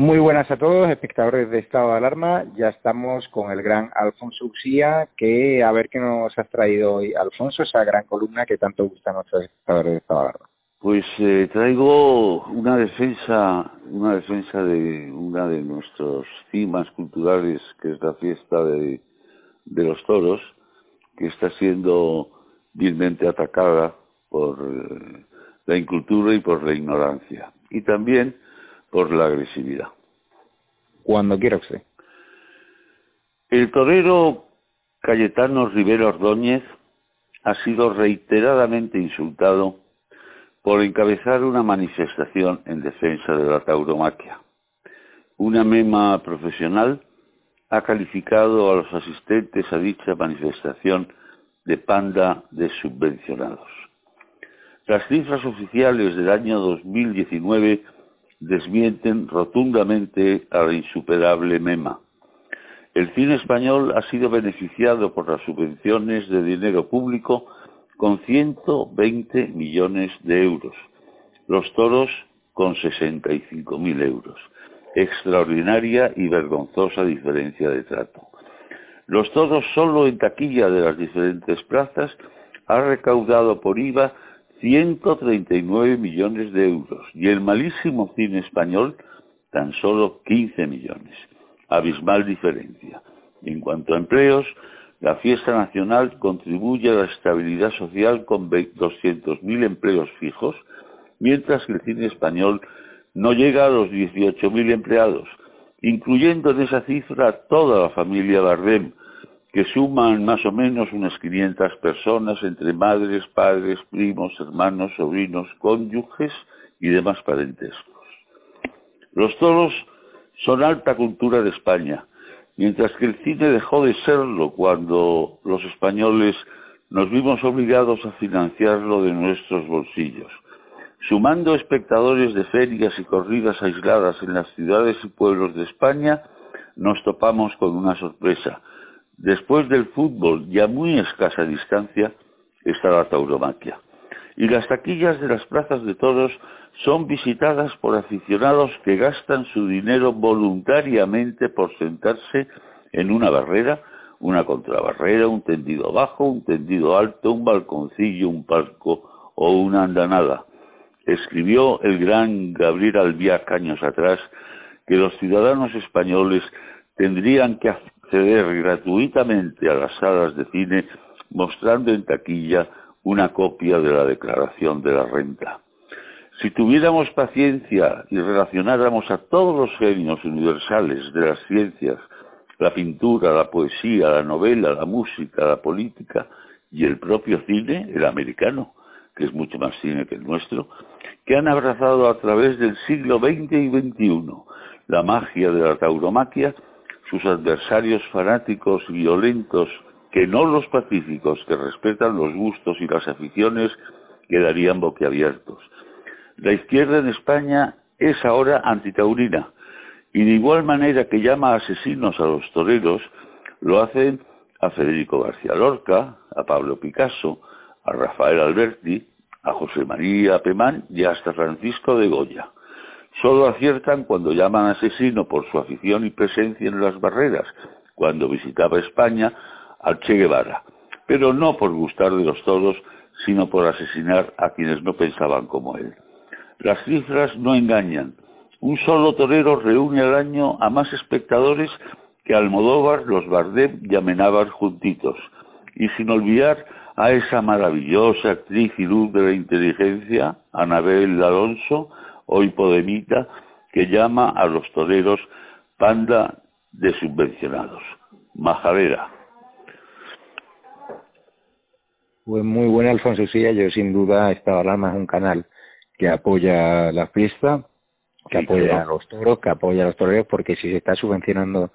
Muy buenas a todos, espectadores de Estado de Alarma. Ya estamos con el gran Alfonso Uxía, que a ver qué nos has traído hoy, Alfonso, esa gran columna que tanto gusta a nuestros espectadores de Estado de Alarma. Pues eh, traigo una defensa, una defensa de una de nuestros cimas culturales, que es la fiesta de, de los toros, que está siendo vilmente atacada por eh, la incultura y por la ignorancia. Y también por la agresividad. Cuando quiera usted. El torero Cayetano Rivera Ordóñez ha sido reiteradamente insultado por encabezar una manifestación en defensa de la tauromaquia. Una mema profesional ha calificado a los asistentes a dicha manifestación de panda de subvencionados. Las cifras oficiales del año 2019 desmienten rotundamente a la insuperable MEMA. El cine español ha sido beneficiado por las subvenciones de dinero público con 120 millones de euros, los toros con 65.000 euros. Extraordinaria y vergonzosa diferencia de trato. Los toros solo en taquilla de las diferentes plazas ha recaudado por IVA 139 millones de euros y el malísimo cine español tan solo 15 millones. Abismal diferencia. En cuanto a empleos, la fiesta nacional contribuye a la estabilidad social con 200.000 empleos fijos, mientras que el cine español no llega a los 18.000 empleados, incluyendo en esa cifra toda la familia Bardem, que suman más o menos unas 500 personas entre madres, padres, primos, hermanos, sobrinos, cónyuges y demás parentescos. Los toros son alta cultura de España, mientras que el cine dejó de serlo cuando los españoles nos vimos obligados a financiarlo de nuestros bolsillos. Sumando espectadores de ferias y corridas aisladas en las ciudades y pueblos de España, nos topamos con una sorpresa Después del fútbol y a muy escasa distancia está la tauromaquia. Y las taquillas de las plazas de toros son visitadas por aficionados que gastan su dinero voluntariamente por sentarse en una barrera, una contrabarrera, un tendido bajo, un tendido alto, un balconcillo, un palco o una andanada. Escribió el gran Gabriel Albiac años atrás que los ciudadanos españoles tendrían que acceder gratuitamente a las salas de cine mostrando en taquilla una copia de la declaración de la renta. Si tuviéramos paciencia y relacionáramos a todos los genios universales de las ciencias, la pintura, la poesía, la novela, la música, la política y el propio cine, el americano, que es mucho más cine que el nuestro, que han abrazado a través del siglo XX y XXI la magia de la tauromaquia, sus adversarios fanáticos violentos, que no los pacíficos, que respetan los gustos y las aficiones, quedarían boquiabiertos. La izquierda en España es ahora antitaurina, y de igual manera que llama asesinos a los toreros, lo hacen a Federico García Lorca, a Pablo Picasso, a Rafael Alberti, a José María Pemán y hasta Francisco de Goya. Solo aciertan cuando llaman asesino por su afición y presencia en las barreras, cuando visitaba España al Che Guevara. pero no por gustar de los toros, sino por asesinar a quienes no pensaban como él. Las cifras no engañan. Un solo torero reúne al año a más espectadores que Almodóvar, los Bardem y Amenábar juntitos. Y sin olvidar a esa maravillosa actriz y luz de la inteligencia, Anabel Alonso, hoy Podemita, que llama a los toreros panda de subvencionados. Majadera. Pues muy buena Alfonso Silla, yo sin duda Estado Alarma es un canal que apoya la fiesta, que apoya a los toros, que apoya a los toreros, porque si se está subvencionando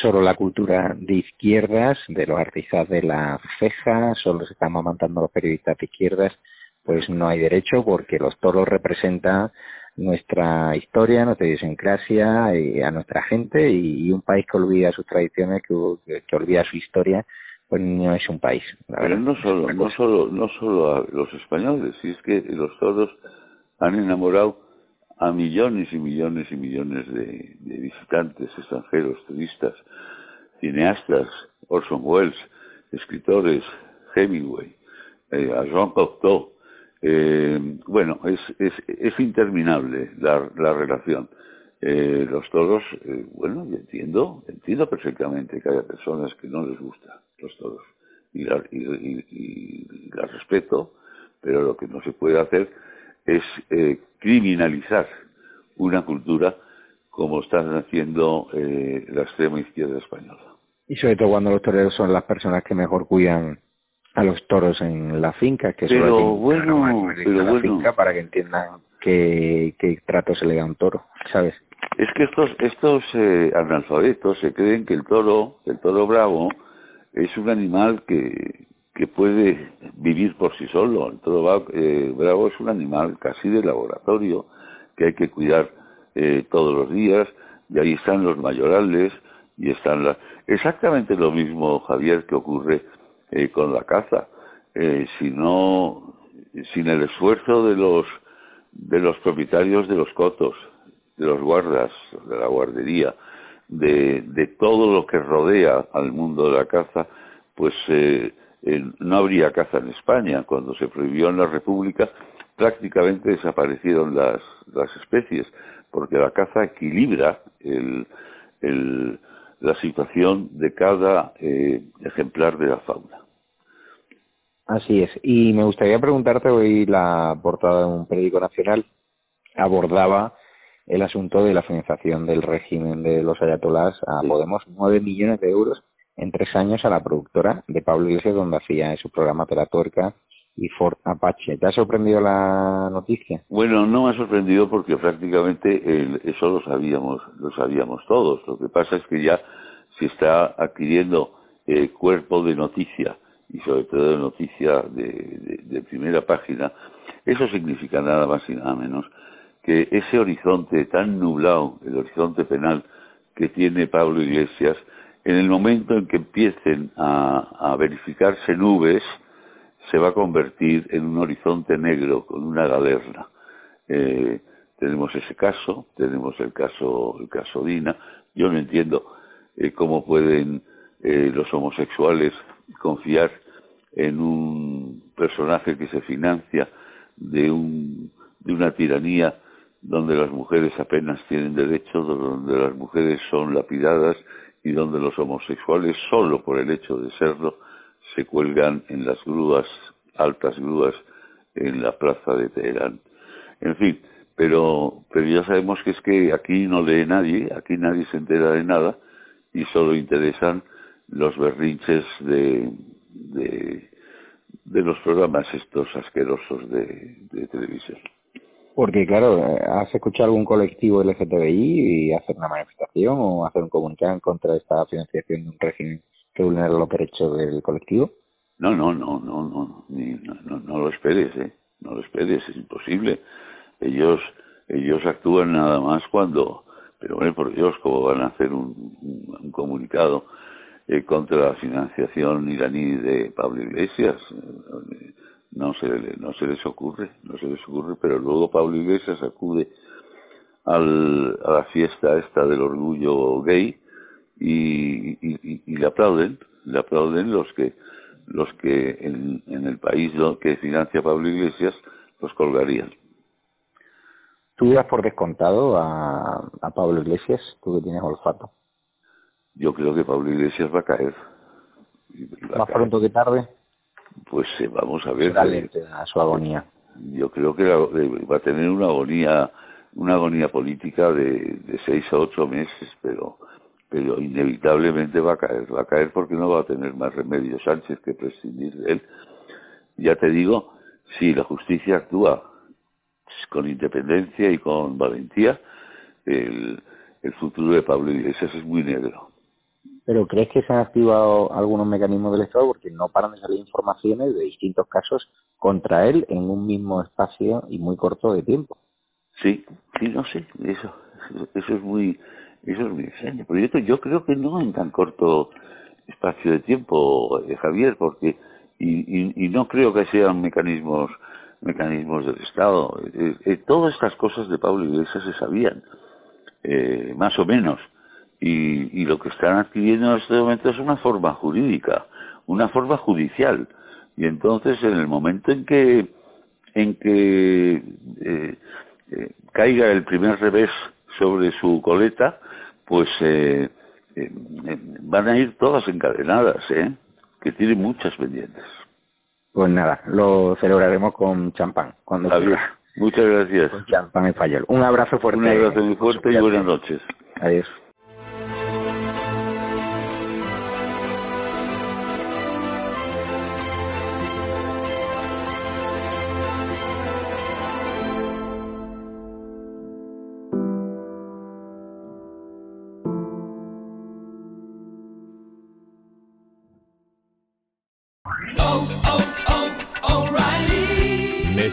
solo la cultura de izquierdas, de los artistas de la ceja, solo se están amamantando los periodistas de izquierdas, pues no hay derecho porque los toros representan nuestra historia, nuestra idiosincrasia, y a nuestra gente y, un país que olvida sus tradiciones, que, que, olvida su historia, pues no es un país. Pero no solo, no solo, no solo a los españoles, si es que los toros han enamorado a millones y millones y millones de, visitantes extranjeros, turistas, cineastas, Orson Welles, escritores, Hemingway, eh, a Jean Cocteau. Eh, bueno, es, es, es interminable la, la relación. Eh, los toros, eh, bueno, yo entiendo, entiendo perfectamente que haya personas que no les gustan los toros y la, y, y la respeto, pero lo que no se puede hacer es eh, criminalizar una cultura como están haciendo eh, la extrema izquierda española. Y sobre todo cuando los toreros son las personas que mejor cuidan a los toros en la finca, que pero bueno, pero la bueno. finca para que entiendan qué, qué trato se le da a un toro, ¿sabes? Es que estos estos eh, analfabetos se creen que el toro, el toro bravo, es un animal que, que puede vivir por sí solo. El toro eh, bravo es un animal casi de laboratorio que hay que cuidar eh, todos los días y ahí están los mayorales y están las... Exactamente lo mismo, Javier, que ocurre eh, con la caza. Eh, si no, sin el esfuerzo de los de los propietarios de los cotos, de los guardas, de la guardería, de, de todo lo que rodea al mundo de la caza, pues eh, eh, no habría caza en España. Cuando se prohibió en la República, prácticamente desaparecieron las, las especies, porque la caza equilibra el, el, la situación de cada eh, ejemplar de la fauna. Así es. Y me gustaría preguntarte, hoy la portada de un periódico nacional abordaba el asunto de la financiación del régimen de los ayatolás a Podemos, nueve millones de euros en tres años a la productora de Pablo Iglesias, donde hacía su programa Peratorca y Ford Apache. ¿Te ha sorprendido la noticia? Bueno, no me ha sorprendido porque prácticamente eso lo sabíamos, lo sabíamos todos. Lo que pasa es que ya se está adquiriendo eh, cuerpo de noticia y sobre todo de noticia de, de, primera página. Eso significa nada más y nada menos que ese horizonte tan nublado, el horizonte penal que tiene Pablo Iglesias, en el momento en que empiecen a verificarse nubes, se va a convertir en un horizonte negro con una galerna. Eh, tenemos ese caso, tenemos el caso, el caso Dina. Yo no entiendo eh, cómo pueden eh, los homosexuales confiar en un personaje que se financia de un de una tiranía donde las mujeres apenas tienen derechos, donde las mujeres son lapidadas y donde los homosexuales, solo por el hecho de serlo, se cuelgan en las grúas, altas grúas, en la plaza de Teherán. En fin, pero, pero ya sabemos que es que aquí no lee nadie, aquí nadie se entera de nada y solo interesan los berrinches de, de, los programas estos asquerosos de, de televisión. Porque, claro, ¿has escuchado algún colectivo LGTBI y hacer una manifestación o hacer un comunicado en contra de esta financiación de un régimen que vulnera los derechos del colectivo? No, no, no, no, no, ni, no, no, no lo esperes, ¿eh? No lo esperes, es imposible. Ellos, ellos actúan nada más cuando, pero bueno, por Dios, ¿cómo van a hacer un, un, un comunicado eh, contra la financiación iraní de Pablo Iglesias? No se, no se les ocurre, no se les ocurre, pero luego Pablo Iglesias acude al, a la fiesta esta del orgullo gay y, y, y, le aplauden, le aplauden los que los que en, el país que financia Pablo Iglesias los colgarían. ¿Tú das por descontado a, Pablo Iglesias, tú que tienes olfato? Yo creo que Pablo Iglesias va a caer. Más pronto que tarde. Pues eh, vamos a ver. a su agonía. Yo creo que va a tener una agonía, una agonía política de, de seis a ocho meses, pero pero inevitablemente va a caer, va a caer porque no va a tener más remedio Sánchez que prescindir de él. Ya te digo, si la justicia actúa con independencia y con valentía, el, el futuro de Pablo Iglesias es muy negro. ¿Pero crees que se han activado algunos mecanismos del Estado? Porque no paran de salir informaciones de distintos casos contra él en un mismo espacio y muy corto de tiempo. Sí, sí, no sé, eso, eso es muy, eso es muy extraño. Yo, creo que no en tan corto espacio de tiempo, eh, Javier, porque y, y, no creo que sean mecanismos mecanismos del Estado. Eh, eh, todas estas cosas de Pablo Iglesias se sabían, eh, más o menos. Y, y lo que están adquiriendo en este momento es una forma jurídica, una forma judicial. Y entonces, en el momento en que en que caiga el primer revés sobre su coleta, pues eh, eh, van a ir todas encadenadas, ¿eh? que tienen muchas pendientes. Pues nada, lo celebraremos con champán. Cuando muchas gracias. Con champán en Un abrazo fuerte. Un abrazo muy fuerte y buenas noches. Adiós.